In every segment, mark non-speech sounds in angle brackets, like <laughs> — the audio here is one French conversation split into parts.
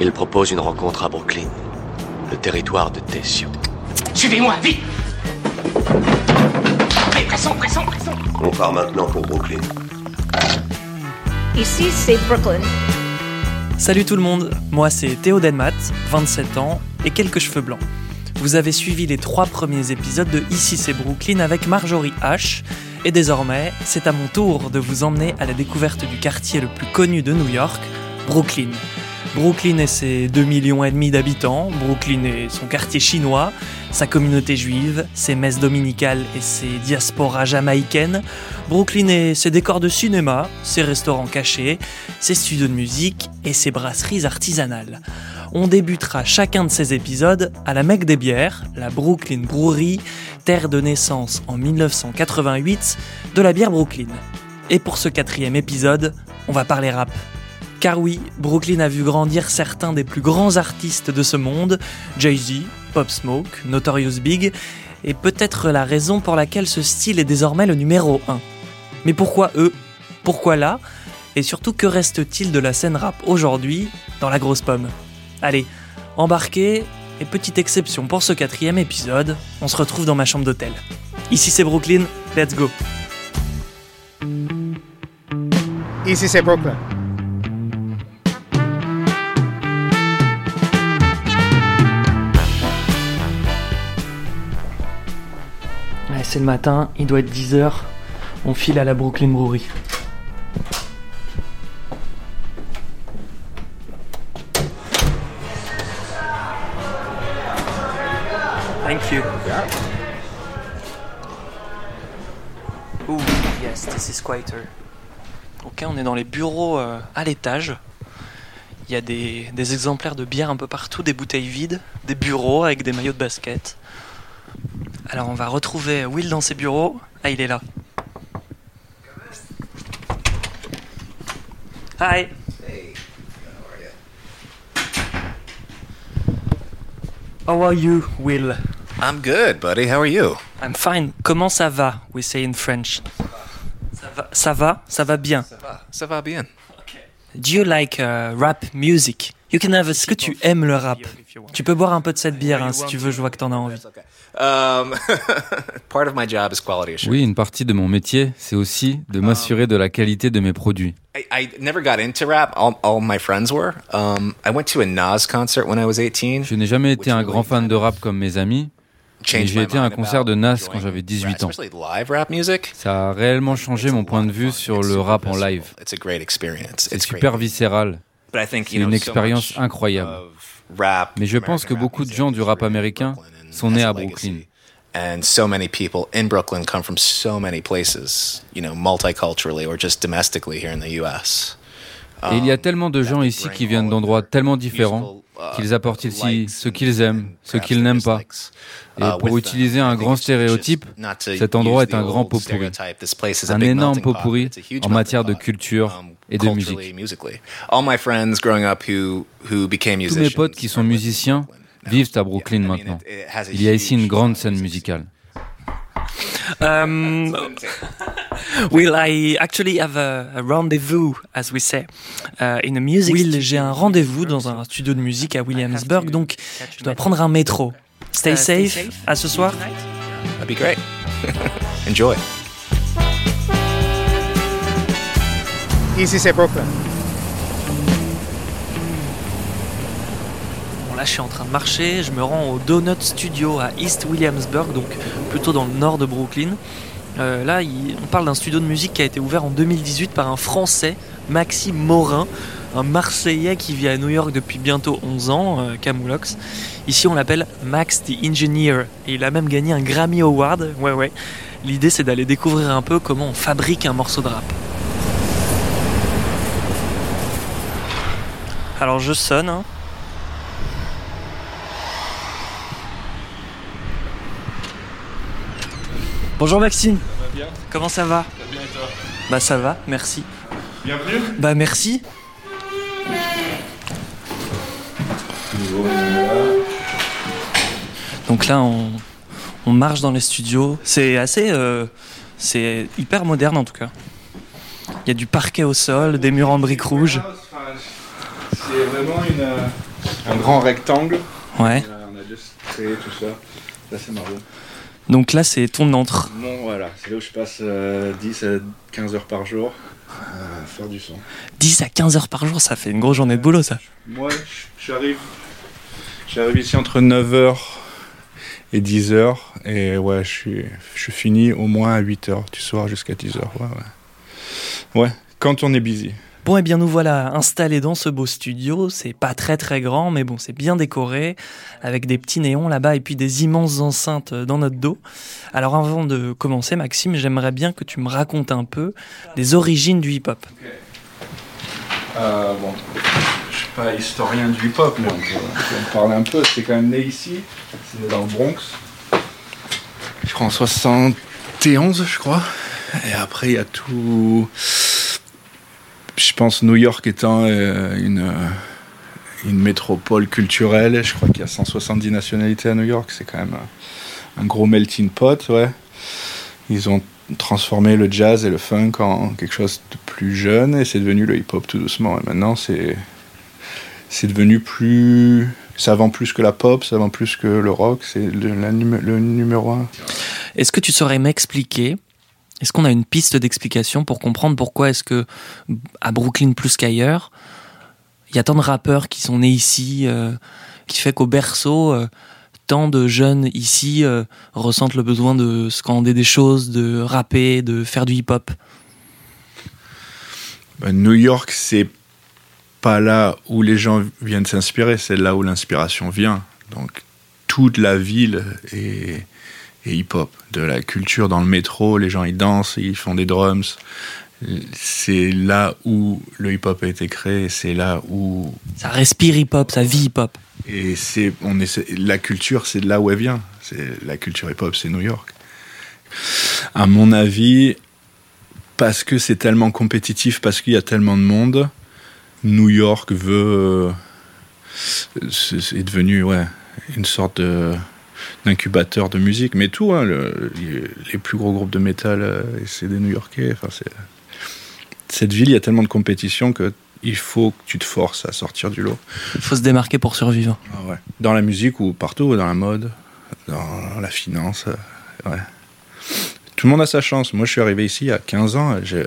Il propose une rencontre à Brooklyn, le territoire de Tessio. Suivez-moi, vite Allez, pressons, pressons, pressons On part maintenant pour Brooklyn. Ici, c'est Brooklyn. Salut tout le monde, moi c'est Théo Denmat, 27 ans et quelques cheveux blancs. Vous avez suivi les trois premiers épisodes de Ici c'est Brooklyn avec Marjorie H. Et désormais, c'est à mon tour de vous emmener à la découverte du quartier le plus connu de New York, Brooklyn. Brooklyn et ses 2 millions et demi d'habitants, Brooklyn et son quartier chinois, sa communauté juive, ses messes dominicales et ses diasporas jamaïcaines, Brooklyn et ses décors de cinéma, ses restaurants cachés, ses studios de musique et ses brasseries artisanales. On débutera chacun de ces épisodes à la Mecque des bières, la Brooklyn Brewery, terre de naissance en 1988 de la bière Brooklyn. Et pour ce quatrième épisode, on va parler rap. Car oui, Brooklyn a vu grandir certains des plus grands artistes de ce monde, Jay-Z, Pop Smoke, Notorious Big, et peut-être la raison pour laquelle ce style est désormais le numéro 1. Mais pourquoi eux? Pourquoi là? Et surtout, que reste-t-il de la scène rap aujourd'hui dans la grosse pomme? Allez, embarquez, et petite exception pour ce quatrième épisode, on se retrouve dans ma chambre d'hôtel. Ici c'est Brooklyn, let's go Ici, c'est Brooklyn. C'est le matin, il doit être 10h, on file à la Brooklyn Brewery. Thank you. Ooh, yes, this is quieter. Ok, on est dans les bureaux euh, à l'étage. Il y a des, des exemplaires de bière un peu partout, des bouteilles vides, des bureaux avec des maillots de basket. Alors on va retrouver Will dans ses bureaux. Ah, il est là. Hi. How are you, Will? I'm good, buddy. How are you? I'm fine. Comment ça va? We say in French? Ça va, ça va, ça va bien? Ça va, ça va bien. Do you like uh, rap music? You can have. Est-ce que tu aimes le rap? Tu peux boire un peu de cette bière hein, si tu veux. Je vois que t'en as envie. Um, <laughs> part of my job is quality assurance. Oui, une partie de mon métier, c'est aussi de m'assurer de la qualité de mes produits. I, I never got into rap. All, all my friends were. Um, I went to a Nas concert when I was 18. Je n'ai jamais été un grand fan de rap comme mes amis, mais j'ai my été à un concert de Nas quand j'avais rap, 18 ans. Especially live rap music. Ça a réellement changé mon point de vue sur le rap en live. It's a great experience. C'est super viscéral. But I think, C'est une expérience incroyable. Mais je pense que beaucoup de gens du rap américain sont nés à. Brooklyn. And so many people in Brooklyn come from so many places, you know, multiculturally or just domestically here in the US. Et il y a Um, tellement de gens ici qui viennent d'endroits tellement différents qu'ils apportent ici ce qu'ils aiment, ce qu'ils n'aiment pas. Et pour utiliser un grand stéréotype, cet endroit est un grand pot pourri. Un énorme pot pourri en matière de culture et de musique. Tous mes potes qui sont musiciens vivent à Brooklyn maintenant. Il y a ici une grande scène musicale. Um, Will, I actually have a, a rendezvous, as we say, uh, in a music. Will, j'ai un rendez-vous dans un studio de musique à Williamsburg, donc je dois prendre un métro. Stay safe. À ce soir. That'd be great. <laughs> Enjoy. Ici, c'est Brooklyn. Là, je suis en train de marcher. Je me rends au Donut Studio à East Williamsburg, donc plutôt dans le nord de Brooklyn. Euh, là, on parle d'un studio de musique qui a été ouvert en 2018 par un Français, Maxime Morin, un Marseillais qui vit à New York depuis bientôt 11 ans, euh, Camoulox. Ici, on l'appelle Max the Engineer, et il a même gagné un Grammy Award. Ouais, ouais. L'idée, c'est d'aller découvrir un peu comment on fabrique un morceau de rap. Alors, je sonne. hein. Bonjour Maxime. Comment ça va bien et toi Bah ça va, merci. Bienvenue. Bah merci. Donc là on, on marche dans les studios. C'est assez... euh, c'est hyper moderne en tout cas. Il y a du parquet au sol, des murs en briques rouges. C'est vraiment une, euh, un grand rectangle. Ouais. on a juste créé tout ça. Là, c'est marrant. Donc là, c'est ton entre. Bon, voilà, c'est là où je passe 10 à 15 heures par jour à faire du son. 10 à 15 heures par jour, ça fait une grosse journée de boulot, ça. Moi, j'arrive, j'arrive ici entre 9h et 10h. Et ouais, je suis, je finis au moins à 8h du soir jusqu'à 10h. Ouais, ouais. Ouais, quand on est busy. Bon, eh bien, nous voilà installés dans ce beau studio. C'est pas très très grand, mais bon, c'est bien décoré, avec des petits néons là-bas et puis des immenses enceintes dans notre dos. Alors, avant de commencer, Maxime, j'aimerais bien que tu me racontes un peu les origines du hip-hop. Euh, bon, je suis pas historien du hip-hop, mais on peut, en parler un peu. C'est quand même né ici, c'est né dans le Bronx. Je crois en 71, je crois. Et après, il y a tout je pense New York étant euh, une, euh, une métropole culturelle, je crois qu'il y a 170 nationalités à New York, c'est quand même un, gros melting pot, ouais. Ils ont transformé le jazz et le funk en quelque chose de plus jeune et c'est devenu le hip-hop tout doucement. Et maintenant, c'est c'est devenu plus ça vend plus que la pop, ça vend plus que le rock, c'est le numéro un. Est-ce que tu saurais m'expliquer est-ce qu'on a une piste d'explication pour comprendre pourquoi est-ce que à Brooklyn plus qu'ailleurs, il y a tant de rappeurs qui sont nés ici, euh, qui fait qu'au berceau, euh, tant de jeunes ici euh, ressentent le besoin de scander des choses, de rapper, de faire du hip-hop? Bah, New York, c'est pas là où les gens viennent s'inspirer, c'est là où l'inspiration vient. Donc toute la ville est hip-hop, de la culture dans le métro, les gens ils dansent, ils font des drums. C'est là où le hip-hop a été créé, c'est là où... Ça respire hip-hop, ça vit hip-hop. Et c'est, on est, la culture, c'est de là où elle vient. C'est, la culture hip-hop, c'est New York. À mon avis, parce que c'est tellement compétitif, parce qu'il y a tellement de monde, New York veut... C'est devenu, ouais, une sorte de d'incubateur de musique, mais tout, hein, les plus gros groupes de métal, euh, c'est des New-Yorkais. Enfin, cette ville, il y a tellement de compétition que il faut que tu te forces à sortir du lot. Il faut se démarquer pour survivre. Ah dans la musique ou partout, dans la mode, dans la finance. Euh, ouais. Tout le monde a sa chance. Moi, je suis arrivé ici il y a 15 ans. Je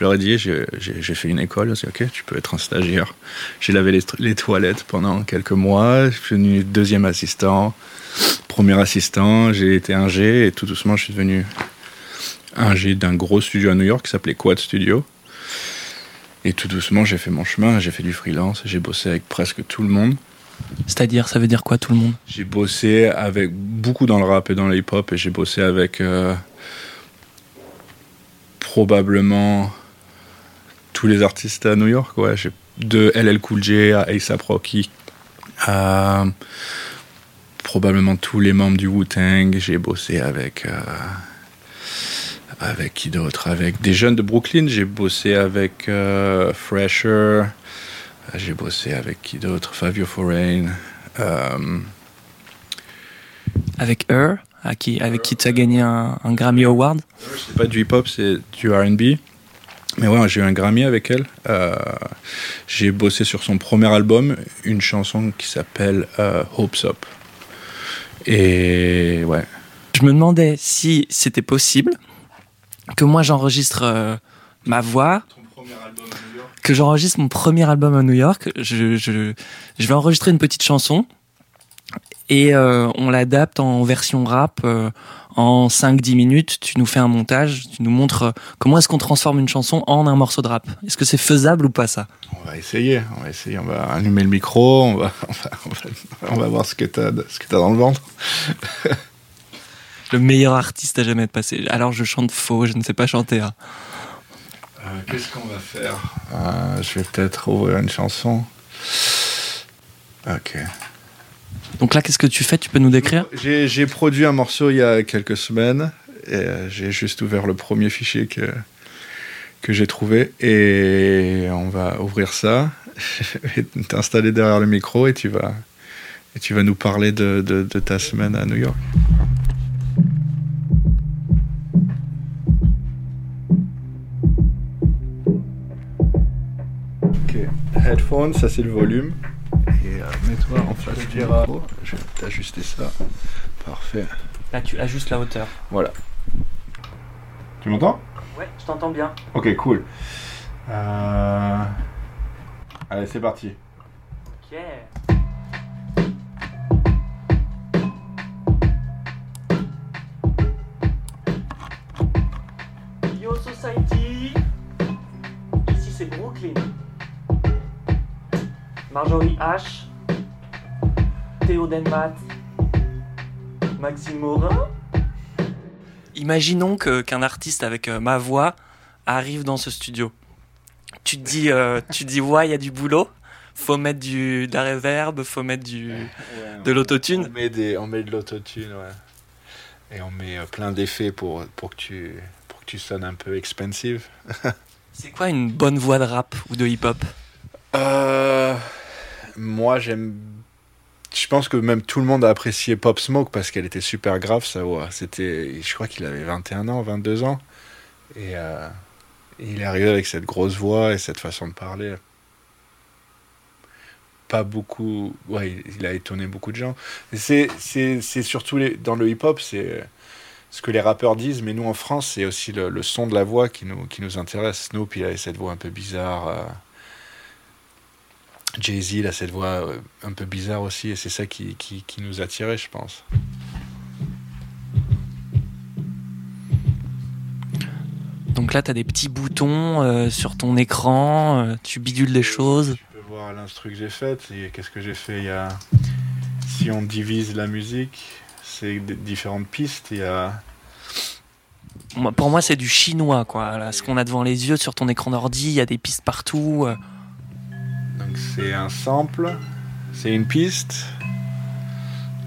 leur ai dit, j'ai fait une école. J'ai ok, tu peux être un stagiaire. J'ai lavé les, les, toilettes pendant quelques mois. Je suis devenu deuxième assistant premier assistant, j'ai été ingé et tout doucement je suis devenu ingé d'un gros studio à New York qui s'appelait Quad Studio. Et tout doucement j'ai fait mon chemin, j'ai fait du freelance, j'ai bossé avec presque tout le monde. C'est-à-dire, ça veut dire quoi tout le monde? J'ai bossé avec beaucoup dans le rap et dans le hip-hop et j'ai bossé avec euh, probablement tous les artistes à New York. Ouais, de LL Cool J à ASAP Rocky à probablement tous les membres du Wu-Tang. J'ai bossé avec. Euh, avec qui d'autre? Avec des jeunes de Brooklyn. J'ai bossé avec euh, Fresher. J'ai bossé avec qui d'autre? Fabio Foreign. Euh, avec Her, à qui, avec qui tu as gagné un, Grammy Award C'est pas du hip-hop, c'est du RB. Mais ouais, j'ai eu un Grammy avec elle. j'ai bossé sur son premier album, une chanson qui s'appelle Hopes Up. Et ouais. Je me demandais si c'était possible que moi j'enregistre euh, ma voix. Que j'enregistre mon premier album à New York. Je, je, je vais enregistrer une petite chanson et euh, on l'adapte en version rap euh, en 5-10 minutes. Tu nous fais un montage, tu nous montres comment est-ce qu'on transforme une chanson en un morceau de rap. Est-ce que c'est faisable ou pas ça? On va essayer, on va essayer, on va allumer le micro, on va, on va, voir ce que tu as, ce que as dans le ventre. le meilleur artiste à jamais être passé. Alors je chante faux, je ne sais pas chanter. Hein. Euh, qu'est-ce qu'on va faire? Je vais peut-être ouvrir une chanson. Ok. Donc là, qu'est-ce que tu fais? Tu peux nous décrire? J'ai produit un morceau il y a quelques semaines. Et euh, j'ai juste ouvert le premier fichier que, que j'ai trouvé. Et on va ouvrir ça, <laughs> t'installer derrière le micro et tu vas, et tu vas nous parler de, de, de ta semaine à New York. Ok, headphone, ça c'est le volume. Et Et euh, mets-toi en face du micro. Je vais t'ajuster ça. Parfait. Là, tu ajustes la hauteur. Voilà. Tu m'entends? Ouais, je t'entends bien. Ok, cool. Euh... Allez, c'est parti. Ok. Yo Society Ici c'est Brooklyn. Marjorie H. Théo Denmat. Maxime Morin. Imaginons que, qu'un artiste avec euh, ma voix arrive dans ce studio. Tu te dis, euh, tu te dis ouais, il y a du boulot. Faut mettre du, de la reverb, faut mettre du, de l'autotune. On met, des, on met de l'autotune, ouais. Et on met euh, plein d'effets pour, pour, que tu, pour que tu sonnes un peu expensive. <laughs> C'est quoi une bonne voix de rap ou de hip-hop? Euh, moi, j'aime. Je pense que même tout le monde a apprécié Pop Smoke parce qu'elle était super grave, sa voix. C'était, je crois qu'il avait 21 ans, 22 ans. Et, euh, et il est arrivé avec cette grosse voix et cette façon de parler. Pas beaucoup. Ouais, il- a étonné beaucoup de gens. C'est, c'est, c'est surtout dans le hip-hop, c'est ce que les rappeurs disent, mais nous en France, c'est aussi le, le son de la voix qui nous, qui nous intéresse. Snoop, il avait cette voix un peu bizarre. euh, Jay-Z, il a cette voix euh, un peu bizarre aussi, et c'est ça qui, qui, qui nous attirait, je pense. Donc là, tu as des petits boutons euh, sur ton écran, euh, tu bidules des choses. Tu peux voir l'instru que j'ai faite, et qu'est-ce que j'ai fait Il y a, si on divise la musique, c'est différentes pistes. Il y a, Pour moi, c'est du chinois, quoi. Là, ce qu'on a devant les yeux sur ton écran d'ordi, il y a des pistes partout. Donc c'est un sample, c'est une piste.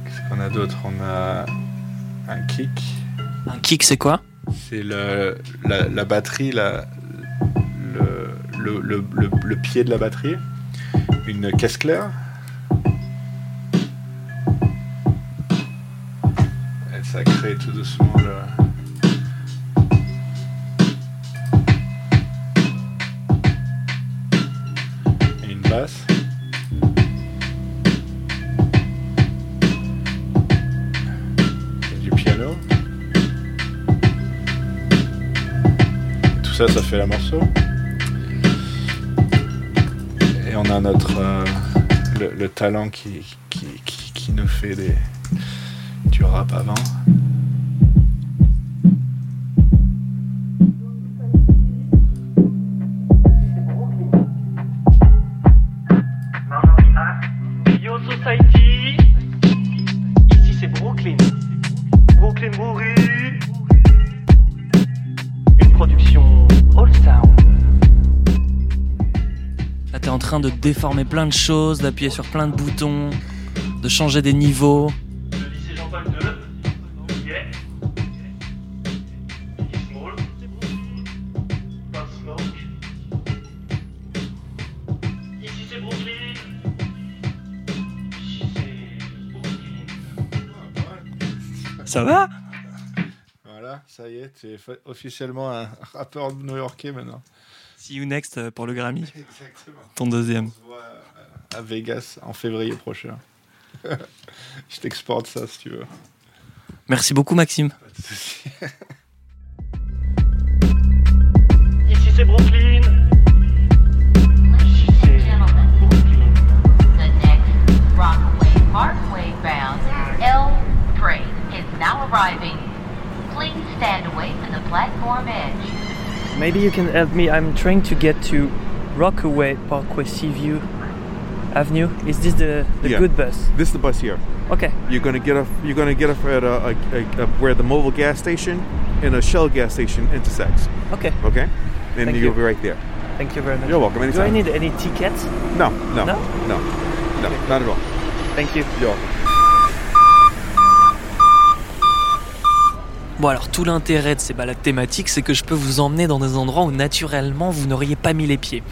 Qu'est-ce qu'on a d'autre? On a un kick. Un kick, c'est quoi? C'est le, la, la batterie, la, le, le, le, le, le pied de la batterie. Une caisse claire. Et ça crée tout doucement le. Du piano. Tout ça, ça fait la morceau. Et on a notre euh, le, le talent qui, qui, qui, qui nous fait du rap avant. De déformer plein de choses, d'appuyer sur plein de boutons, de changer des niveaux. Le lycée Jean-Paul II. Yeah. Small. Pop Smoke. Ici c'est Brooklyn. Ça va? Voilà, ça y est, tu es officiellement un <laughs> rappeur new-yorkais maintenant. See you next euh, pour le Grammy, <laughs> Exactement. ton deuxième. On se voit euh, à Vegas en février prochain. <laughs> Je t'exporte ça si tu veux. Merci beaucoup Maxime. Pas de souci. <laughs> Ici c'est Brooklyn. Maybe you can help me. I'm trying to get to Rockaway Parkway Seaview Avenue. Is this the, the Yeah. good bus? This is the bus here. Okay. You're gonna get off. You're gonna get off at a, a, a, a where the mobile gas station and a Shell gas station intersects. Okay. Okay, and Thank you'll you. be right there. Thank you very much. You're welcome. Anytime. Do I need any tickets? No, no, No? no, no, not at all. Thank you. You're welcome. Bon alors tout l'intérêt de ces balades thématiques, c'est que je peux vous emmener dans des endroits où naturellement vous n'auriez pas mis les pieds.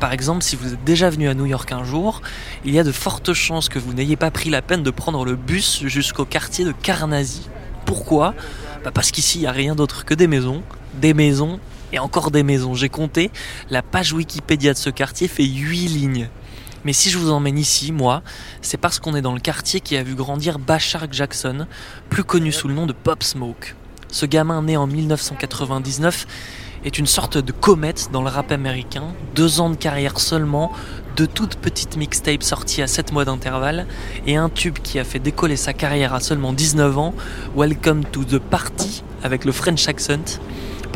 Par exemple, si vous êtes déjà venu à New York un jour, il y a de fortes chances que vous n'ayez pas pris la peine de prendre le bus jusqu'au quartier de Carnazy. Pourquoi? Bah Parce qu'ici, il n'y a rien d'autre que des maisons, des maisons et encore des maisons. J'ai compté, la page Wikipédia de ce quartier fait 8 lignes. Mais si je vous emmène ici, moi, c'est parce qu'on est dans le quartier qui a vu grandir Bashar Jackson, plus connu sous le nom de Pop Smoke. Ce gamin né en 1999 est une sorte de comète dans le rap américain, deux ans de carrière seulement, de toutes petites mixtapes sorties à 7 mois d'intervalle, et un tube qui a fait décoller sa carrière à seulement 19 ans, Welcome to the Party, avec le French accent.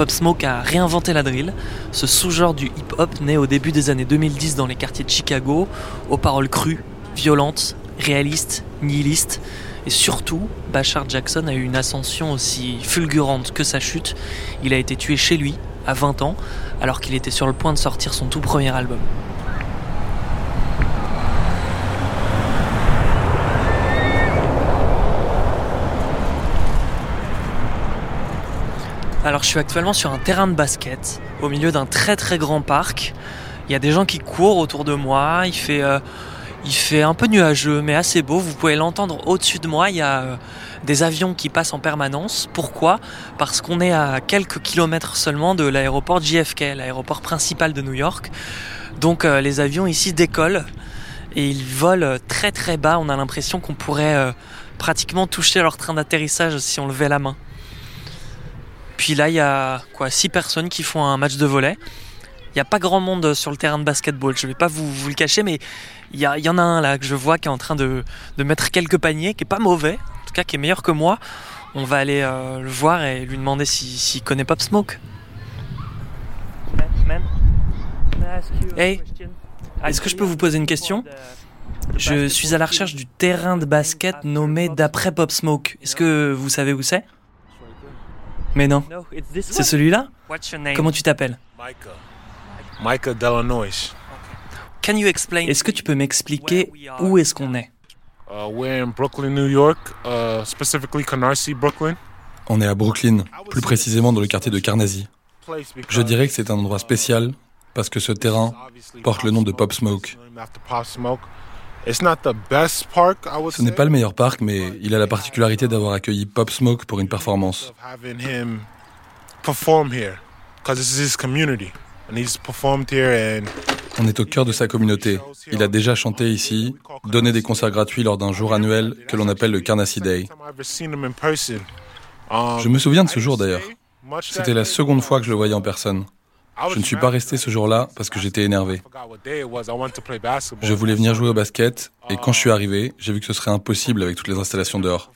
Pop Smoke a réinventé la drill, ce sous-genre du hip-hop né au début des années 2010 dans les quartiers de Chicago, aux paroles crues, violentes, réalistes, nihilistes, et surtout, Bashar Jackson a eu une ascension aussi fulgurante que sa chute. Il a été tué chez lui, à 20 ans, alors qu'il était sur le point de sortir son tout premier album. Alors je suis actuellement sur un terrain de basket, au milieu d'un très très grand parc. Il y a des gens qui courent autour de moi, il fait... Euh, il fait un peu nuageux, mais assez beau. Vous pouvez l'entendre au-dessus de moi. Il y a euh, des avions qui passent en permanence. Pourquoi? Parce qu'on est à quelques kilomètres seulement de l'aéroport JFK, l'aéroport principal de New York. Donc euh, les avions ici décollent et ils volent très très bas. On a l'impression qu'on pourrait pratiquement toucher leur train d'atterrissage si on levait la main. Puis là, il y a quoi six personnes qui font un match de volet. Il n'y a pas grand monde sur le terrain de basketball, je ne vais pas vous, vous, le cacher, mais il y, y, en a un là que je vois qui est en train de, de, mettre quelques paniers, qui est pas mauvais, en tout cas qui est meilleur que moi. On va aller euh, le voir et lui demander s'il si, connaît Pop Smoke. Hey, est-ce que je peux vous poser une question? Je suis à la recherche du terrain de basket nommé d'après Pop Smoke. Est-ce que vous savez où c'est? Mais non. C'est celui-là Comment tu t'appelles? Micah Delanois. Est-ce que tu peux m'expliquer où est-ce qu'on est, Uh, we're in Brooklyn, New York, uh, specifically Canarsie, Brooklyn. On est à Brooklyn, plus précisément dans le quartier de Carnegie. Je dirais que c'est un endroit spécial parce que ce terrain porte le nom de Pop Smoke. Ce n'est pas le meilleur parc, mais il a la particularité d'avoir accueilli Pop Smoke pour une performance. On est au cœur de sa communauté. Il a déjà chanté ici, donné des concerts gratuits lors d'un jour annuel que l'on appelle le Carnacy Day. Je me souviens de ce jour d'ailleurs. C'était la seconde fois que je le voyais en personne. Je ne suis pas resté ce jour-là parce que j'étais énervé. Je voulais venir jouer au basket et quand je suis arrivé, j'ai vu que ce serait impossible avec toutes les installations dehors.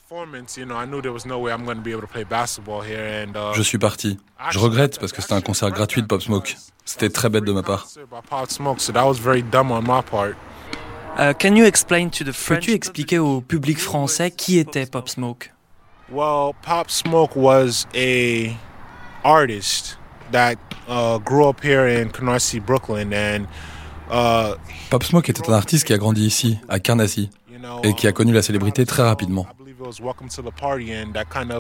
Je suis parti. Je regrette parce que c'était un concert gratuit de Pop Smoke. C'était très bête de ma part. Uh, can you explain to the Peux-tu expliquer au public français qui était Pop Smoke? Well, Pop Smoke was a artist that uh, grew up here in Canarsie, Brooklyn, and uh, Pop Smoke était un artiste qui a grandi ici, à Carnacy, et qui a connu la célébrité très rapidement.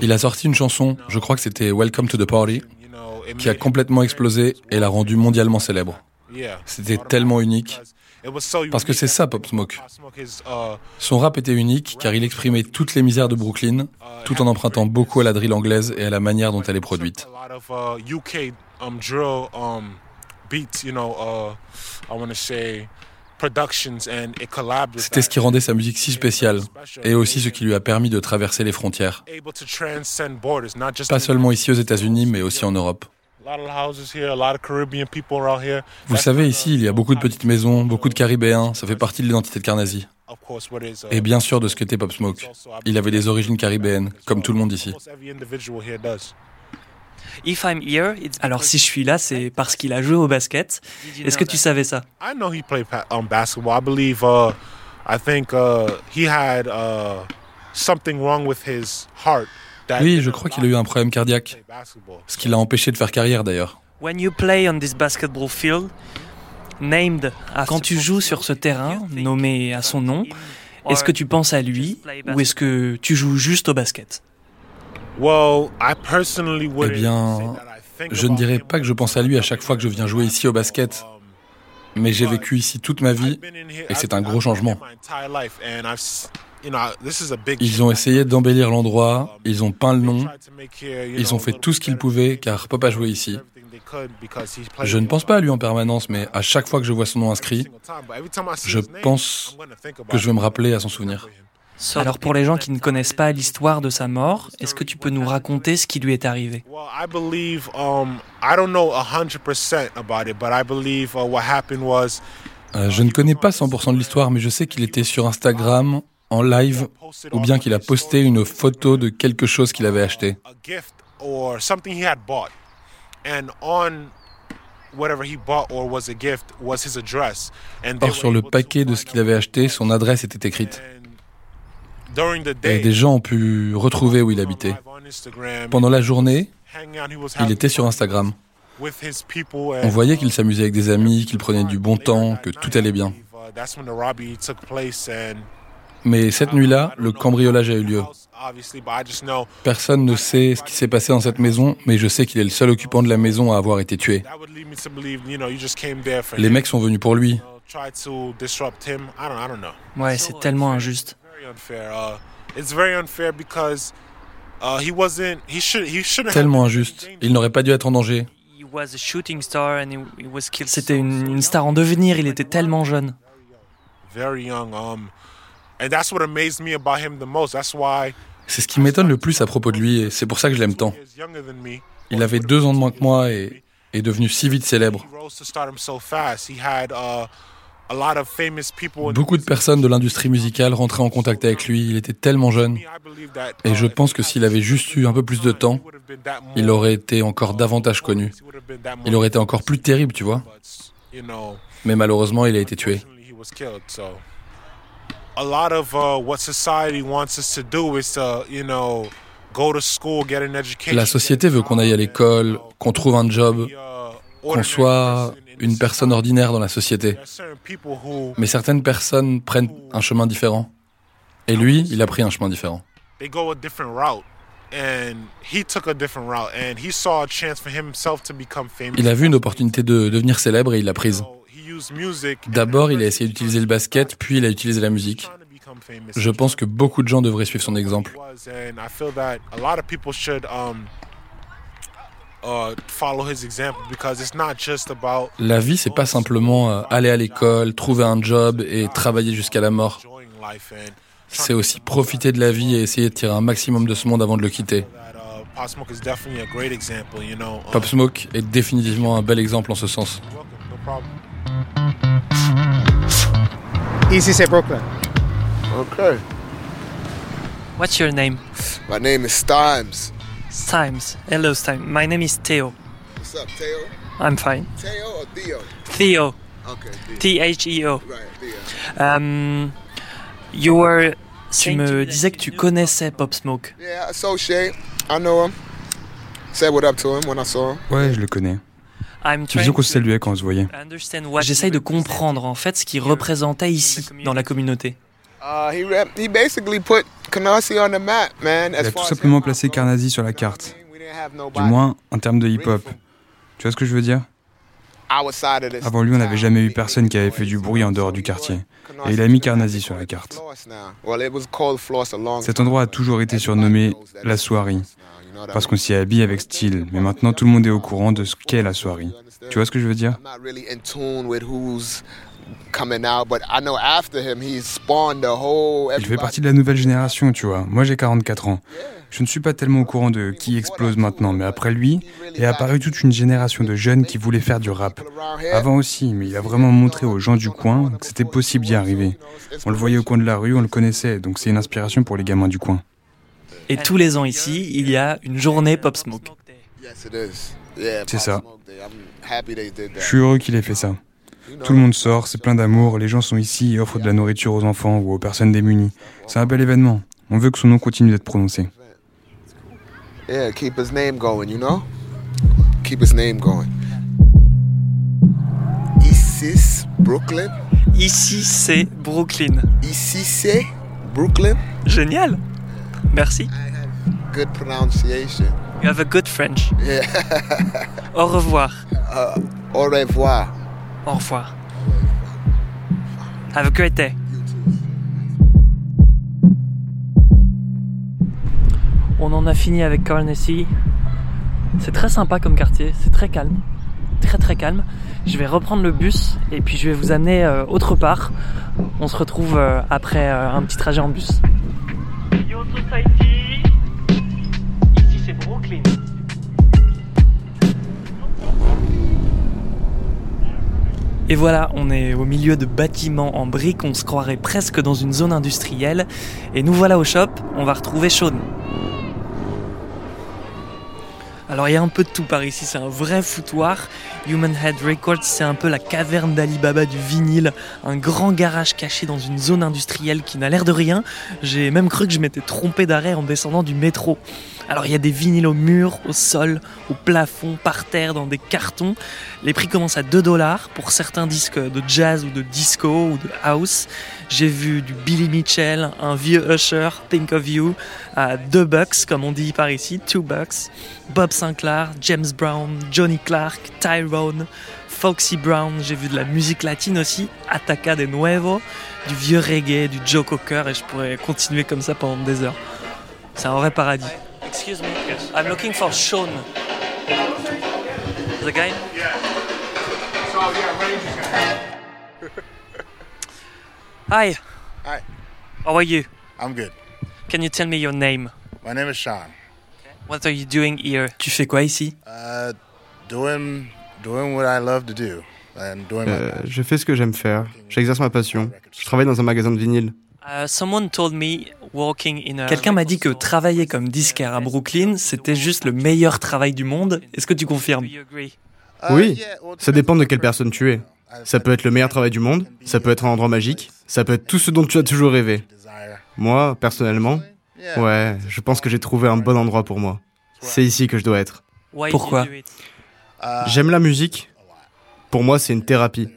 Il a sorti une chanson, je crois que c'était Welcome to the Party, qui a complètement explosé et l'a rendu mondialement célèbre. C'était tellement unique. Parce que c'est ça Pop Smoke. Son rap était unique car il exprimait toutes les misères de Brooklyn, tout en empruntant beaucoup à la drill anglaise et à la manière dont elle est produite. C'était ce qui rendait sa musique si spéciale et aussi ce qui lui a permis de traverser les frontières. Pas seulement ici aux États-Unis, mais aussi en Europe. Vous savez, ici, il y a beaucoup de petites maisons, beaucoup de Caribéens, ça fait partie de l'identité de Carnasie. Et bien sûr de ce qu'était Pop Smoke. Il avait des origines caribéennes, comme tout le monde ici. Alors si je suis là, c'est parce qu'il a joué au basket. Est-ce que tu savais ça? Oui, je crois qu'il a eu un problème cardiaque, ce qui l'a empêché de faire carrière d'ailleurs. Quand tu joues sur ce terrain, nommé à son nom, est-ce que tu penses à lui ou est-ce que tu joues juste au basket? Eh bien, je ne dirais pas que je pense à lui à chaque fois que je viens jouer ici au basket, mais j'ai vécu ici toute ma vie et c'est un gros changement. Ils ont essayé d'embellir l'endroit, ils ont peint le nom, ils ont fait tout ce qu'ils pouvaient car Pop a joué ici. Je ne pense pas à lui en permanence, mais à chaque fois que je vois son nom inscrit, je pense que je vais me rappeler à son souvenir. Alors pour les gens qui ne connaissent pas l'histoire de sa mort, est-ce que tu peux nous raconter ce qui lui est arrivé? Je ne connais pas 100% de l'histoire, mais je sais qu'il était sur Instagram en live ou bien qu'il a posté une photo de quelque chose qu'il avait acheté. Or sur le paquet de ce qu'il avait acheté, son adresse était écrite. Et des gens ont pu retrouver où il habitait. Pendant la journée, il était sur Instagram. On voyait qu'il s'amusait avec des amis, qu'il prenait du bon temps, que tout allait bien. Mais cette nuit-là, le cambriolage a eu lieu. Personne ne sait ce qui s'est passé dans cette maison, mais je sais qu'il est le seul occupant de la maison à avoir été tué. Les mecs sont venus pour lui. Ouais, c'est tellement injuste. Tellement injuste. Il n'aurait pas dû être en danger. C'était une, star en devenir, il était tellement jeune. C'est ce qui m'étonne le plus à propos de lui et c'est pour ça que je l'aime tant. Il avait deux ans de moins que moi et est devenu si vite célèbre. Beaucoup de personnes de l'industrie musicale rentraient en contact avec lui, il était tellement jeune. Et je pense que s'il avait juste eu un peu plus de temps, il aurait été encore davantage connu. Il aurait été encore plus terrible, tu vois. Mais malheureusement, il a été tué. La société veut qu'on aille à l'école, qu'on trouve un job, qu'on soit une personne ordinaire dans la société. Mais certaines personnes prennent un chemin différent. Et lui, il a pris un chemin différent. Il a vu une opportunité de devenir célèbre et il l'a prise. D'abord, il a essayé d'utiliser le basket, puis il a utilisé la musique. Je pense que beaucoup de gens devraient suivre son exemple. La vie, c'est pas simplement euh, aller à l'école, trouver un job et travailler jusqu'à la mort. C'est aussi profiter de la vie et essayer de tirer un maximum de ce monde avant de le quitter. Pop Smoke est définitivement un bel exemple en ce sens. Ici c'est Brooklyn. Okay. What's your name? My name is Stimes. Stimes. Hello, Stimes. My name is Theo. What's up, Theo? I'm fine. Theo or Theo? Theo. Okay. T H E O. Right, Theo. Um, you were. Tu me disais que tu connaissais Pop Smoke. Yeah, associate. I know him. Said what up to him when I saw him. Ouais, je le connais. Disons qu'on se saluait quand on se voyait. J'essaye de comprendre en fait ce qu'il représentait ici, dans la communauté. Il a tout simplement placé Carnazy sur la carte. Du moins, en termes de hip-hop. Tu vois ce que je veux dire? Avant lui, on n'avait jamais eu personne qui avait fait du bruit en dehors du quartier. Et il a mis Carnazy sur la carte. Cet endroit a toujours été surnommé la soirée parce qu'on s'y habille avec style. Mais maintenant, tout le monde est au courant de ce qu'est la soirée. Tu vois ce que je veux dire? Il fait partie de la nouvelle génération, tu vois. Moi, j'ai 44 ans. Je ne suis pas tellement au courant de qui explose maintenant, mais après lui, est apparu toute une génération de jeunes qui voulaient faire du rap. Avant aussi, mais il a vraiment montré aux gens du coin que c'était possible d'y arriver. On le voyait au coin de la rue, on le connaissait, donc c'est une inspiration pour les gamins du coin. Et tous les ans ici, il y a une journée Pop Smoke. C'est ça. Je suis heureux qu'il ait fait ça. Tout le monde sort, c'est plein d'amour, les gens sont ici et offrent de la nourriture aux enfants ou aux personnes démunies. C'est un bel événement. On veut que son nom continue d'être prononcé. Yeah, keep his name going, you know? Keep his name going. Ici, Brooklyn? Ici, c'est Brooklyn. Ici, c'est Brooklyn? Génial. Merci. Good pronunciation. You have a good French. Yeah. <laughs> au revoir. Uh, au revoir. Au revoir. Have a great day. On en a fini avec Carnegie. C'est très sympa comme quartier, c'est très calme, très très calme. Je vais reprendre le bus et puis je vais vous amener euh, autre part. On se retrouve euh, après euh, un petit trajet en bus. Society, ici c'est Brooklyn. Et voilà, on est au milieu de bâtiments en briques, on se croirait presque dans une zone industrielle. Et nous voilà au shop, on va retrouver Sean. Alors il y a un peu de tout par ici, c'est un vrai foutoir. Human Head Records, c'est un peu la caverne d'Alibaba du vinyle, un grand garage caché dans une zone industrielle qui n'a l'air de rien. J'ai même cru que je m'étais trompé d'arrêt en descendant du métro. Alors il y a des vinyles au mur, au sol, au plafond, par terre, dans des cartons. Les prix commencent à 2 dollars pour certains disques de jazz ou de disco ou de house. J'ai vu du Billy Mitchell, un vieux Usher, Think of You, à 2 bucks comme on dit par ici, 2 bucks. Bob Sinclair, James Brown, Johnny Clark, Tyrone, Foxy Brown. J'ai vu de la musique latine aussi, Ataca de Nuevo, du vieux reggae, du Joe Cocker et je pourrais continuer comme ça pendant des heures. C'est un vrai paradis. Excuse me. Yes. I'm looking for Sean. The guy? Yeah. So, yeah, Range Hi. Hi. How are you? I'm good. Can you tell me your name? My name is Sean. What are you doing here? Tu fais quoi ici? Uh, doing, doing what I love to do. And doing euh, je fais ce que j'aime faire. J'exerce ma passion. Je travaille dans un magasin de vinyle. Uh, Quelqu'un m'a dit que travailler comme disquaire à Brooklyn, c'était juste le meilleur travail du monde. Est-ce que tu confirmes? Oui, ça dépend de quelle personne tu es. Ça peut être le meilleur travail du monde, ça peut être un endroit magique, ça peut être tout ce dont tu as toujours rêvé. Moi, personnellement, ouais, je pense que j'ai trouvé un bon endroit pour moi. C'est ici que je dois être. Pourquoi? J'aime la musique. Pour moi, c'est une thérapie.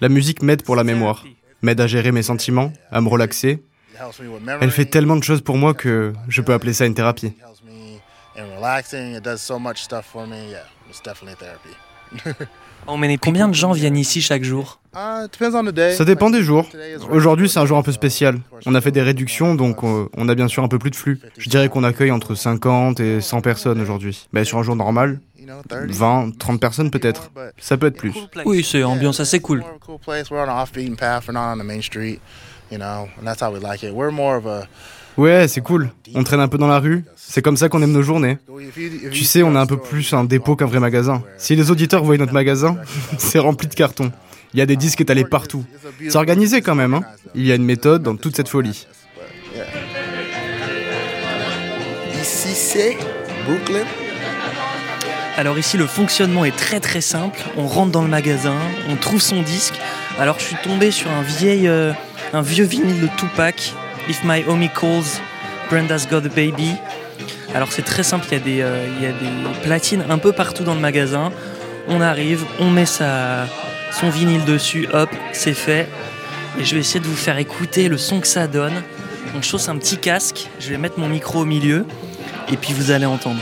La musique m'aide pour la mémoire m'aide à gérer mes sentiments, à me relaxer. Elle fait tellement de choses pour moi que je peux appeler ça une thérapie. <laughs> Combien de gens viennent ici chaque jour? Ça dépend des jours. Aujourd'hui, c'est un jour un peu spécial. On a fait des réductions, donc on a bien sûr un peu plus de flux. Je dirais qu'on accueille entre 50 et 100 personnes aujourd'hui. Mais sur un jour normal, 20, 30 personnes peut-être. Ça peut être plus. Oui, c'est ambiance assez cool. Ouais, c'est cool. On traîne un peu dans la rue. C'est comme ça qu'on aime nos journées. Tu sais, on a un peu plus un dépôt qu'un vrai magasin. Si les auditeurs voient notre magasin, <laughs> c'est rempli de cartons. Il y a des disques étalés partout. C'est organisé quand même. Hein. Il y a une méthode dans toute cette folie. Ici, c'est Brooklyn. Alors ici, le fonctionnement est très très simple. On rentre dans le magasin, on trouve son disque. Alors je suis tombé sur un, vieil, euh, un vieux vinyle de Tupac, If My Homie Calls, Brenda's Got a Baby. Alors c'est très simple, il y, a des, euh, il y a des platines un peu partout dans le magasin. On arrive, on met sa, son vinyle dessus, hop, c'est fait. Et je vais essayer de vous faire écouter le son que ça donne. On chausse un petit casque, je vais mettre mon micro au milieu, et puis vous allez entendre.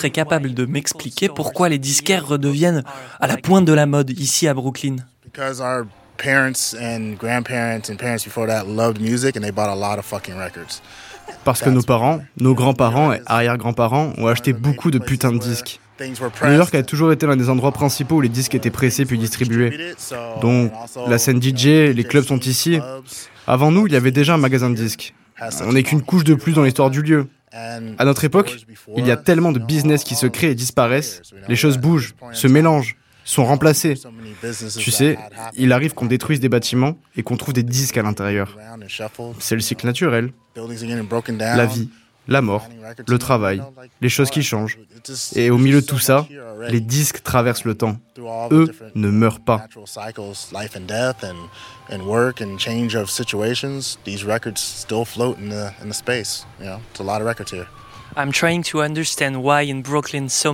Serais capable de m'expliquer pourquoi les disquaires redeviennent à la pointe de la mode ici à Brooklyn Parce que nos parents, nos grands-parents et arrière-grands-parents ont acheté beaucoup de putains de disques. New York a toujours été l'un des endroits principaux où les disques étaient pressés puis distribués. Donc, la scène DJ, les clubs sont ici. Avant nous, il y avait déjà un magasin de disques. On n'est qu'une couche de plus dans l'histoire du lieu. À notre époque, il y a tellement de business qui se créent et disparaissent. Les choses bougent, se mélangent, sont remplacées. Tu sais, il arrive qu'on détruise des bâtiments et qu'on trouve des disques à l'intérieur. C'est le cycle naturel. La vie, la mort, le travail, les choses qui changent. Et au milieu de tout ça, les disques traversent le temps. Eux ne meurent pas.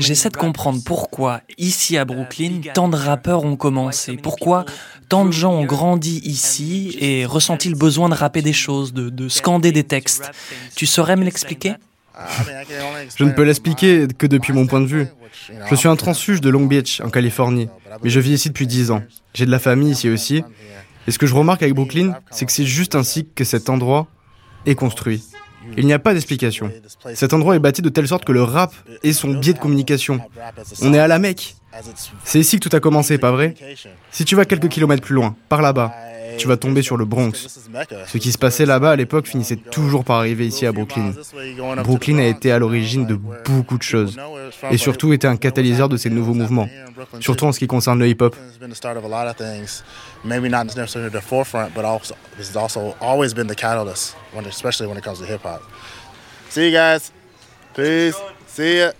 J'essaie de comprendre pourquoi, ici à Brooklyn, tant de rappeurs ont commencé. Pourquoi tant de gens ont grandi ici et ressenti le besoin de rapper des choses, de, de scander des textes. Tu saurais me l'expliquer Je ne peux l'expliquer que depuis mon point de vue. Je suis un transfuge de Long Beach, en Californie, mais je vis ici depuis 10 ans. J'ai de la famille ici aussi. Et ce que je remarque avec Brooklyn, c'est que c'est juste ainsi que cet endroit est construit. Il n'y a pas d'explication. Cet endroit est bâti de telle sorte que le rap est son biais de communication. On est à la Mecque. C'est ici que tout a commencé, pas vrai? Si tu vas quelques kilomètres plus loin, par là-bas, tu vas tomber sur le Bronx. Ce qui se passait là-bas à l'époque finissait toujours par arriver ici à Brooklyn. Brooklyn a été à l'origine de beaucoup de choses, et surtout était un catalyseur de ces nouveaux mouvements, surtout en ce qui concerne le hip-hop. Maybe not necessarily the forefront, but also this has also always been the catalyst, when, especially when it comes to hip hop. See you guys. Peace. See ya.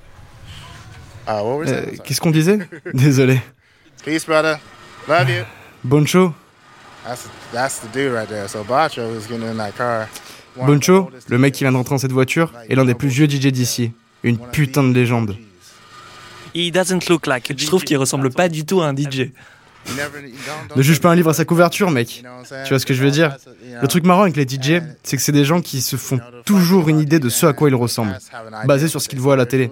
What was euh, Qu'est-ce qu'on disait? Désolé. Peace, brother. Love you. Boncho. That's, that's the dude right there. So Bacho getting in that car. Boncho, le mec qui vient de rentrer dans cette voiture, est l'un des plus vieux DJ d'ici. Une putain de légende. He doesn't look like. Je trouve qu'il ressemble pas du tout à un DJ. Ne juge pas un livre à sa couverture, mec. Tu vois ce que je veux dire? Le truc marrant avec les DJ, c'est que c'est des gens qui se font toujours une idée de ce à quoi ils ressemblent, basé sur ce qu'ils voient à la télé.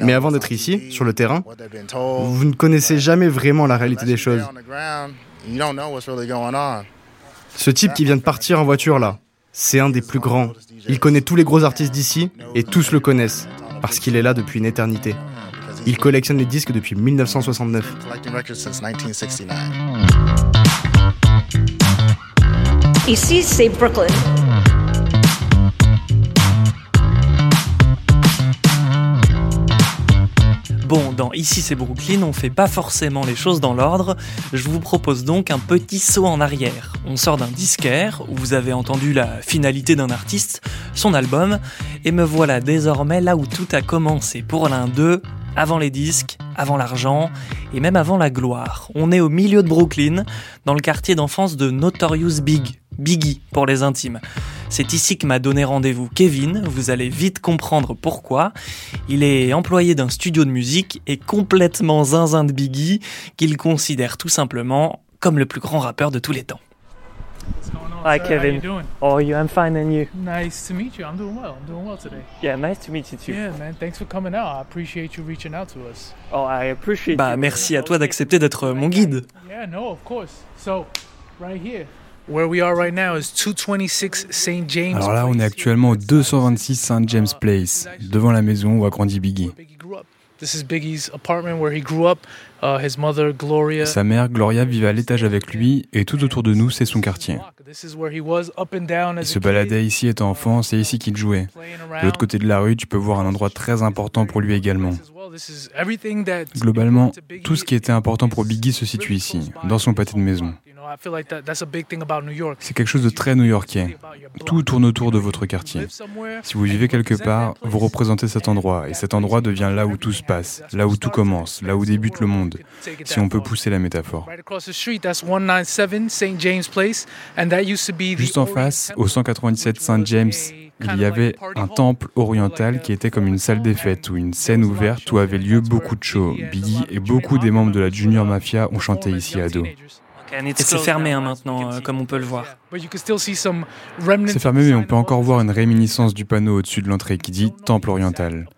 Mais avant d'être ici, sur le terrain, vous ne connaissez jamais vraiment la réalité des choses. Ce type qui vient de partir en voiture là, c'est un des plus grands. Il connaît tous les gros artistes d'ici et tous le connaissent, parce qu'il est là depuis une éternité. Il collectionne les disques depuis 1969. Ici, c'est Brooklyn. Bon, dans Ici c'est Brooklyn, on fait pas forcément les choses dans l'ordre. Je vous propose donc un petit saut en arrière. On sort d'un disquaire où vous avez entendu la finalité d'un artiste, son album, et me voilà désormais là où tout a commencé pour l'un d'eux, avant les disques, avant l'argent et même avant la gloire. On est au milieu de Brooklyn, dans le quartier d'enfance de Notorious Big, Biggie pour les intimes. C'est ici que m'a donné rendez-vous Kevin, vous allez vite comprendre pourquoi. Il est employé d'un studio de musique et complètement zinzin de Biggie, qu'il considère tout simplement comme le plus grand rappeur de tous les temps. Hi, Kevin. How you doing? Oh, you? I'm fine, and you? Nice to meet you. I'm doing well. I'm doing well today. Yeah, nice to meet you too. Yeah, man. Thanks for coming out. I appreciate you reaching out to us. Oh, I appreciate. Bah, merci à toi d'accepter d'être mon guide. Yeah, no, of course. So, right here. Where we are right now is 226 St. James. Alors là, on est actuellement au 226 St. James Place, devant la maison où a grandi Biggie. This is Biggie's apartment where he grew up. His mother, Gloria. Sa mère, Gloria, vivait à l'étage avec lui et tout autour de nous, c'est son quartier. Il se baladait ici étant enfant, c'est ici qu'il jouait. De l'autre côté de la rue, tu peux voir un endroit très important pour lui également. Globalement, tout ce qui était important pour Biggie se situe ici, dans son pâté de maison. C'est quelque chose de très new-yorkais. Tout tourne autour de votre quartier. Si vous vivez quelque part, vous représentez cet endroit, et cet endroit devient là où tout se passe, là où tout commence, là où débute le monde, si on peut pousser la métaphore. Juste en face, au 197 St. James, il y avait un temple oriental qui était comme une salle des fêtes ou une scène ouverte où avait lieu beaucoup de shows. Biggie et beaucoup des membres de la Junior Mafia ont chanté ici à dos. C'est fermé hein, maintenant, euh, comme on peut le voir. C'est fermé, mais on peut encore voir une réminiscence du panneau au-dessus de l'entrée qui dit Temple oriental.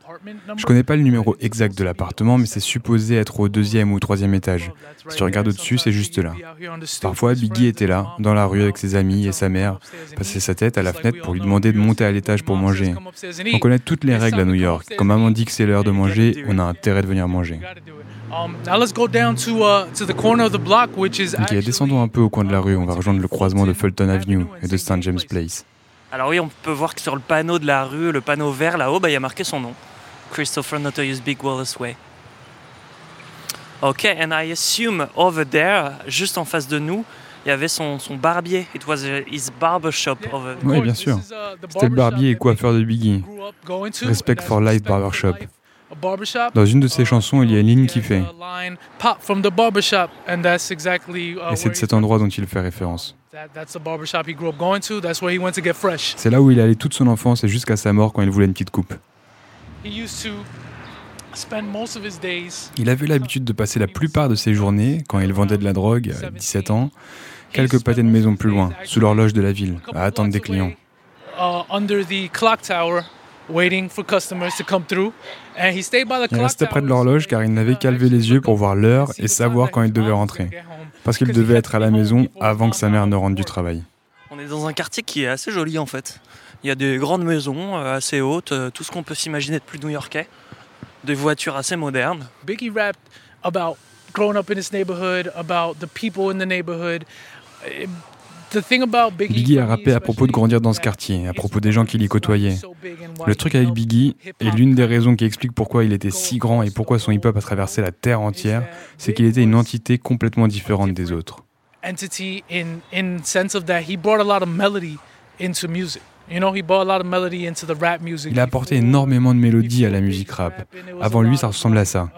Je connais pas le numéro exact de l'appartement, mais c'est supposé être au deuxième ou troisième étage. Si tu regardes au-dessus, c'est juste là. Parfois, Biggie était là, dans la rue avec ses amis et sa mère, passait sa tête à la fenêtre pour lui demander de monter à l'étage pour manger. On connaît toutes les règles à New York. Quand maman dit que c'est l'heure de manger, on a intérêt de venir manger. Ok, descendons un peu au coin de la rue. On va rejoindre le croisement de Fulton Avenue et de St. James Place. Alors oui, on peut voir que sur le panneau de la rue, le panneau vert là-haut, bah, il y a marqué son nom. Christopher Notorious Big Wallace Way. Ok, and I assume over there, juste en face de nous, il y avait son, son barbier. It was his barber shop over there. Oui, bien sûr. Uh, C'était le barbier et coiffeur de Biggie. Respect for Life Barber Shop. Dans une de ses chansons, il y a une ligne qui fait. Et c'est de cet endroit dont il fait référence. C'est là où il est allé toute son enfance et jusqu'à sa mort quand il voulait une petite coupe. Il avait l'habitude de passer la plupart de ses journées, quand il vendait de la drogue à 17 ans, quelques pâtés de maison plus loin, sous l'horloge de la ville, à attendre des clients. Il restait près de l'horloge car il n'avait qu'à lever les yeux pour voir l'heure et savoir quand il devait rentrer. Parce qu'il devait être à la maison avant que sa mère ne rentre du travail. On est dans un quartier qui est assez joli en fait. Il y a des grandes maisons euh, assez hautes, euh, tout ce qu'on peut s'imaginer de plus new-yorkais, des voitures assez modernes. Biggie rapped about growing up in this neighborhood, about the people in the neighborhood. Biggie a rappé à propos de grandir dans ce quartier, à propos des gens qu'il y côtoyait. Le truc avec Biggie, et l'une des raisons qui explique pourquoi il était si grand et pourquoi son hip-hop a traversé la terre entière, c'est qu'il était une entité complètement différente des autres. Il a apporté énormément de mélodies à la musique rap. Avant lui, ça ressemblait à ça.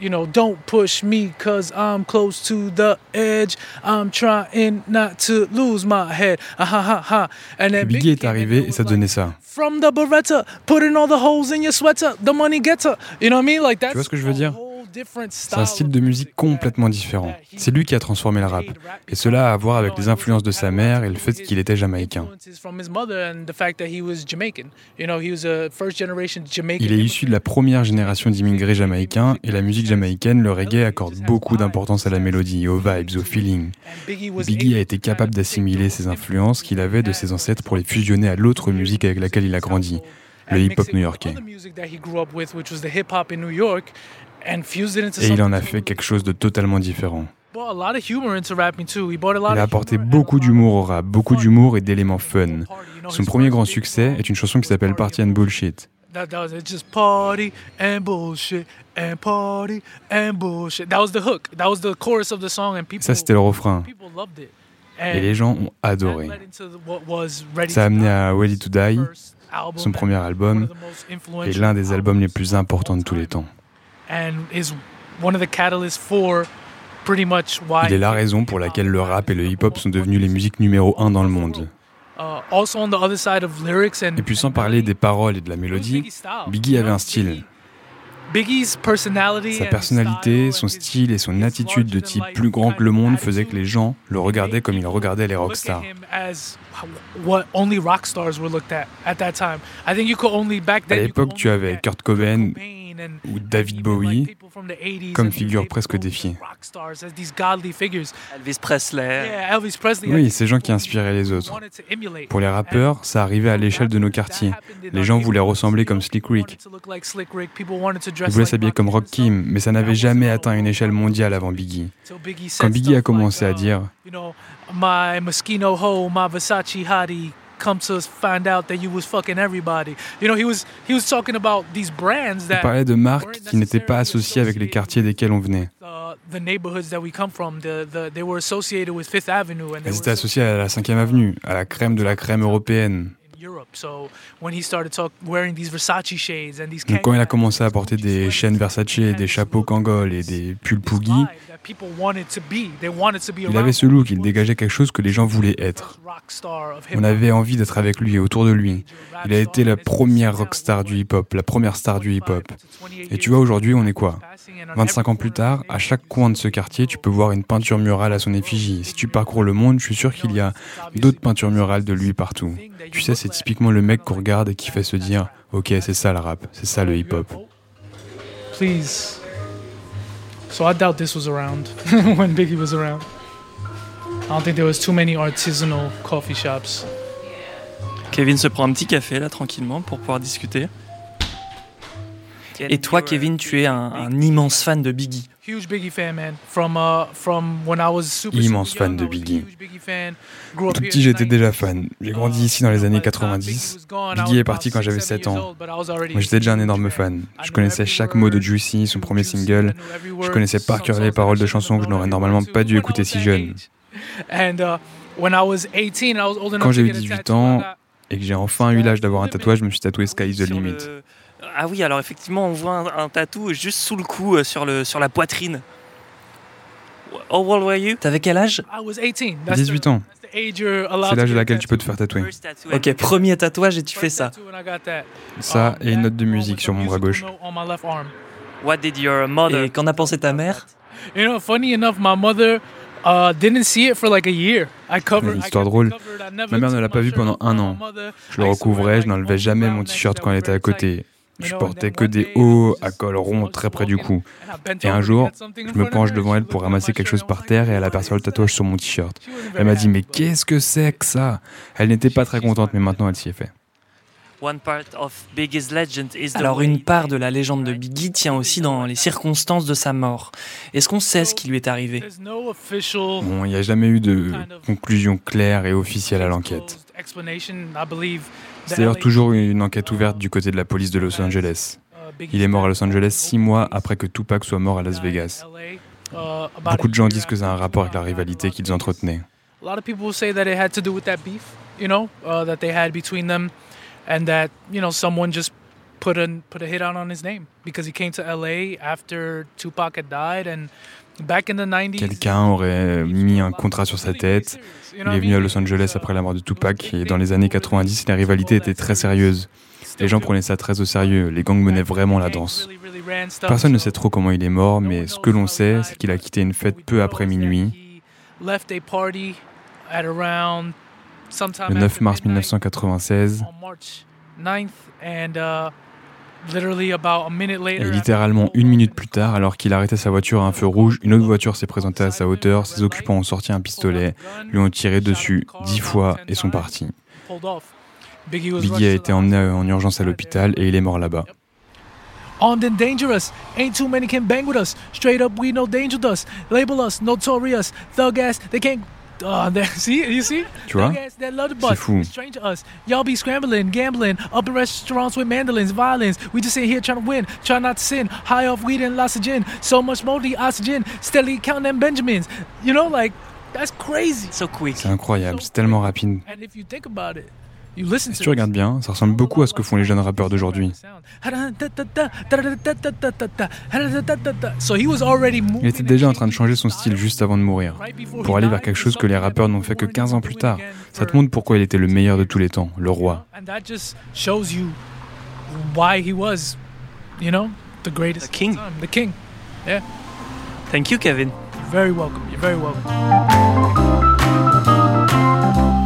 You know, don't push me cause I'm close to the edge. I'm trying not to lose my head. Ah, ha, ha, ha. And then Biggie est arrivé et ça donnait ça. From the Beretta, putting all the holes in your sweater, the money getter. You know what I mean? Like that. Tu vois ce que je veux dire? C'est un style de musique complètement différent. C'est lui qui a transformé le rap. Et cela a à voir avec les influences de sa mère et le fait qu'il était jamaïcain. Il est issu de la première génération d'immigrés jamaïcains et la musique jamaïcaine, le reggae, accorde beaucoup d'importance à la mélodie, aux vibes, au feeling. Biggie a été capable d'assimiler ces influences qu'il avait de ses ancêtres pour les fusionner à l'autre musique avec laquelle il a grandi le hip-hop new-yorkais. Et il en a fait quelque chose de totalement différent. Il a apporté beaucoup d'humour au rap, beaucoup d'humour et d'éléments fun. Son premier grand succès est une chanson qui s'appelle Party and Bullshit. Ça, c'était le refrain. Et les gens ont adoré. Ça a amené à Ready to Die, son premier album, et l'un des albums les plus importants de tous les temps. Il est la raison pour laquelle le rap et le hip-hop sont devenus les musiques numéro un dans le monde. Uh, et puis sans parler des paroles et de la mélodie, Biggie avait un style. Sa personnalité, son style et son attitude de type plus grand que le monde faisaient que les gens le regardaient comme ils regardaient les rockstars. À l'époque, tu avais Kurt Cobain, ou David Bowie comme figure presque défiée. Elvis Presley. Oui, ces gens qui inspiraient les autres. Pour les rappeurs, ça arrivait à l'échelle de nos quartiers. Les gens voulaient ressembler comme Slick Rick. Ils voulaient s'habiller comme Rock Kim, mais ça n'avait jamais atteint une échelle mondiale avant Biggie. Quand Biggie a commencé à dire come to find out that you was fucking everybody. You know, he was he was talking about these brands that. Il parlait de marques qui n'étaient pas associées avec les quartiers desquels on venait. The neighborhoods that we come from, the, the, they were associated with Fifth Avenue. And Elles étaient associées à la 5e avenue, à la crème de la crème européenne. Donc quand il a commencé à porter des chaînes Versace, des chapeaux Kangol et des pulls Poogie, il avait ce look, il dégageait quelque chose que les gens voulaient être. On avait envie d'être avec lui et autour de lui. Il a été la première rockstar du hip-hop, la première star du hip-hop. Et tu vois, aujourd'hui, on est quoi? 25 ans plus tard, à chaque coin de ce quartier, tu peux voir une peinture murale à son effigie. Si tu parcours le monde, je suis sûr qu'il y a d'autres peintures murales de lui partout. Tu sais, c'est typiquement le mec qu'on regarde et qui fait se dire Ok, c'est ça le rap, c'est ça le hip-hop. Please. So I doubt this was around <laughs> when Biggie was around. I don't think there was too many artisanal coffee shops. Kevin se prend un petit café là tranquillement pour pouvoir discuter. Et toi, Kevin, tu es un, immense fan de Biggie. Immense fan de Biggie. Tout petit, j'étais déjà fan. J'ai grandi ici dans les années 90. Biggie est parti quand j'avais 7 ans. Moi, j'étais déjà un énorme fan. Je connaissais chaque mot de Juicy, son premier single. Je connaissais par cœur les paroles de chansons que je n'aurais normalement pas dû écouter si jeune. Quand j'ai eu 18 ans et que j'ai enfin eu l'âge d'avoir un tatouage, je me suis tatoué Sky is the Limit. Ah oui, alors effectivement, on voit un, tatou juste sous le cou, euh, sur, le, sur la poitrine. How old were you? T'avais quel âge? 18 ans. C'est l'âge à laquelle tu peux te faire tatouer. Ok, premier tatouage et tu fais ça. Ça et une note de musique sur mon bras gauche. What did your mother... Et qu'en a pensé ta mère? You know, funny enough, my mother uh, didn't see it for like a year. I covered, Une histoire drôle. Ma mère ne l'a pas vu pendant un an. Je le recouvrais, je n'enlevais jamais mon t-shirt quand elle était à côté. Je portais que des hauts à col rond très près du cou. Et un jour, je me penche devant elle pour ramasser quelque chose par terre et elle aperçoit le tatouage sur mon t-shirt. Elle m'a dit Mais qu'est-ce que c'est que ça? Elle n'était pas très contente, mais maintenant elle s'y est fait. Alors une part de la légende de Biggie tient aussi dans les circonstances de sa mort. Est-ce qu'on sait ce qui lui est arrivé? Bon, il n'y a jamais eu de conclusion claire et officielle à l'enquête. C'est d'ailleurs toujours une enquête ouverte du côté de la police de Los Angeles. Il est mort à Los Angeles six mois après que Tupac soit mort à Las Vegas. Beaucoup de gens disent que ça a un rapport avec la rivalité qu'ils entretenaient and that you know someone just put a put a hit out on his name because he came to LA after Tupac had died and back in the 90s Quelqu'un aurait mis un contrat sur sa tête. Il est venu à Los Angeles après la mort de Tupac et dans les années 90, la rivalité était très sérieuse. Les gens prenaient ça très au sérieux, les gangs menaient vraiment la danse. Personne ne sait trop comment il est mort, mais ce que l'on sait, c'est qu'il a quitté une fête peu après minuit. Le 9 mars 1996. Et littéralement une minute plus tard, alors qu'il arrêtait sa voiture à un feu rouge, une autre voiture s'est présentée à sa hauteur, ses occupants ont sorti un pistolet, lui ont tiré dessus dix fois et sont partis. Biggie a été emmené en urgence à l'hôpital et il est mort là-bas. Armed and dangerous, ain't too many can bang with us. Straight up, we no danger us. Label us notorious, thug ass. They can't Oh, <laughs> see, you see? Tu vois? C'est fou. Y'all be scrambling, gambling, up in restaurants with mandolins, violins. We just sit here trying to win, try not to sin. High off weed and lots of gin. So much more the oxygen. Steadily counting them Benjamins. You know, like, that's crazy. So quick. C'est incroyable, c'est tellement rapide. And if you think about it, si tu regardes bien, ça ressemble beaucoup à ce que font les jeunes rappeurs d'aujourd'hui. Il était déjà en train de changer son style juste avant de mourir, pour aller vers quelque chose que les rappeurs n'ont fait que 15 ans plus tard. Ça te montre pourquoi il était le meilleur de tous les temps, le roi. The greatest. The king. The king. Yeah. Thank you, Kevin. You're very welcome. You're very welcome.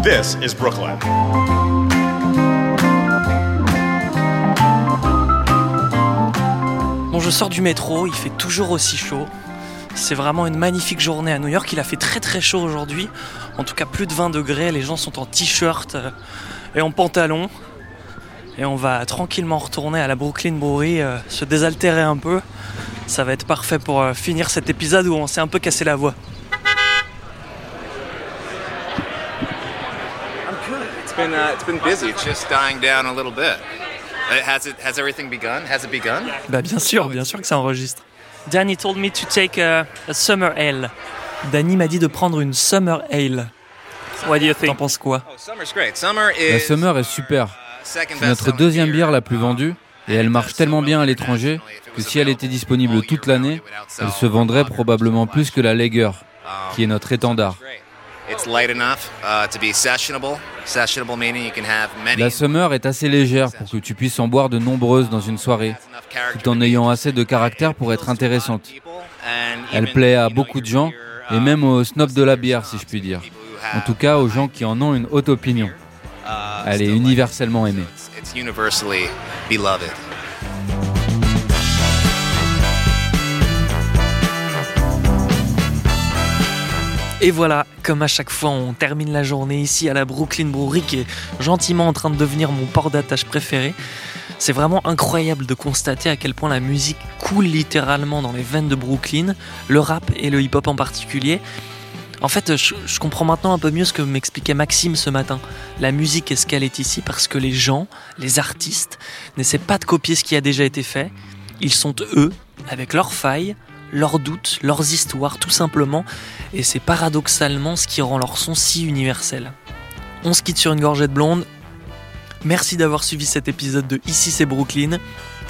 This is Brooklyn. Bon, je sors du métro, il fait toujours aussi chaud. C'est vraiment une magnifique journée à New York. Il a fait très très chaud aujourd'hui. En tout cas, plus de 20 degrés. Les gens sont en t-shirt euh, et en pantalon. Et on va tranquillement retourner à la Brooklyn Brewery, euh, se désaltérer un peu. Ça va être parfait pour euh, finir cet épisode où on s'est un peu cassé la voix. It's been, uh, it's been busy, just dying down a little bit. Uh, has it has everything begun? Has it begun? Bah bien sûr, bien sûr que ça enregistre. Danny told me to take a, summer ale. Danny m'a dit de prendre une summer ale. What do you think? T'en penses quoi? Oh, summer's great. Summer is, la summer est super. C'est notre deuxième bière la plus vendue et elle marche tellement bien à l'étranger que si elle était disponible toute l'année, elle se vendrait probablement plus que la Lager, qui est notre étendard. La Summer est assez légère pour que tu puisses en boire de nombreuses dans une soirée, tout en ayant assez de caractère pour être intéressante. Elle plaît à beaucoup de gens, et même aux snobs de la bière, si je puis dire. En tout cas, aux gens qui en ont une haute opinion. Elle est universellement aimée. Et voilà, comme à chaque fois, on termine la journée ici à la Brooklyn Brewery qui est gentiment en train de devenir mon port d'attache préféré. C'est vraiment incroyable de constater à quel point la musique coule littéralement dans les veines de Brooklyn, le rap et le hip-hop en particulier. En fait, je, comprends maintenant un peu mieux ce que m'expliquait Maxime ce matin. La musique est ce qu'elle est ici parce que les gens, les artistes, n'essaient pas de copier ce qui a déjà été fait? Ils sont eux, avec leurs failles, leurs doutes, leurs histoires tout simplement, et c'est paradoxalement ce qui rend leur son si universel. On se quitte sur une gorgée de blonde. Merci d'avoir suivi cet épisode de Ici c'est Brooklyn.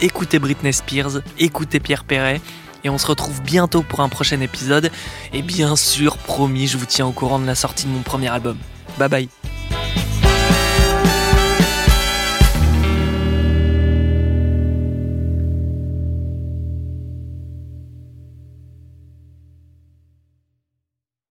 Écoutez Britney Spears, écoutez Pierre Perret, et on se retrouve bientôt pour un prochain épisode. Et bien sûr, promis, je vous tiens au courant de la sortie de mon premier album. Bye bye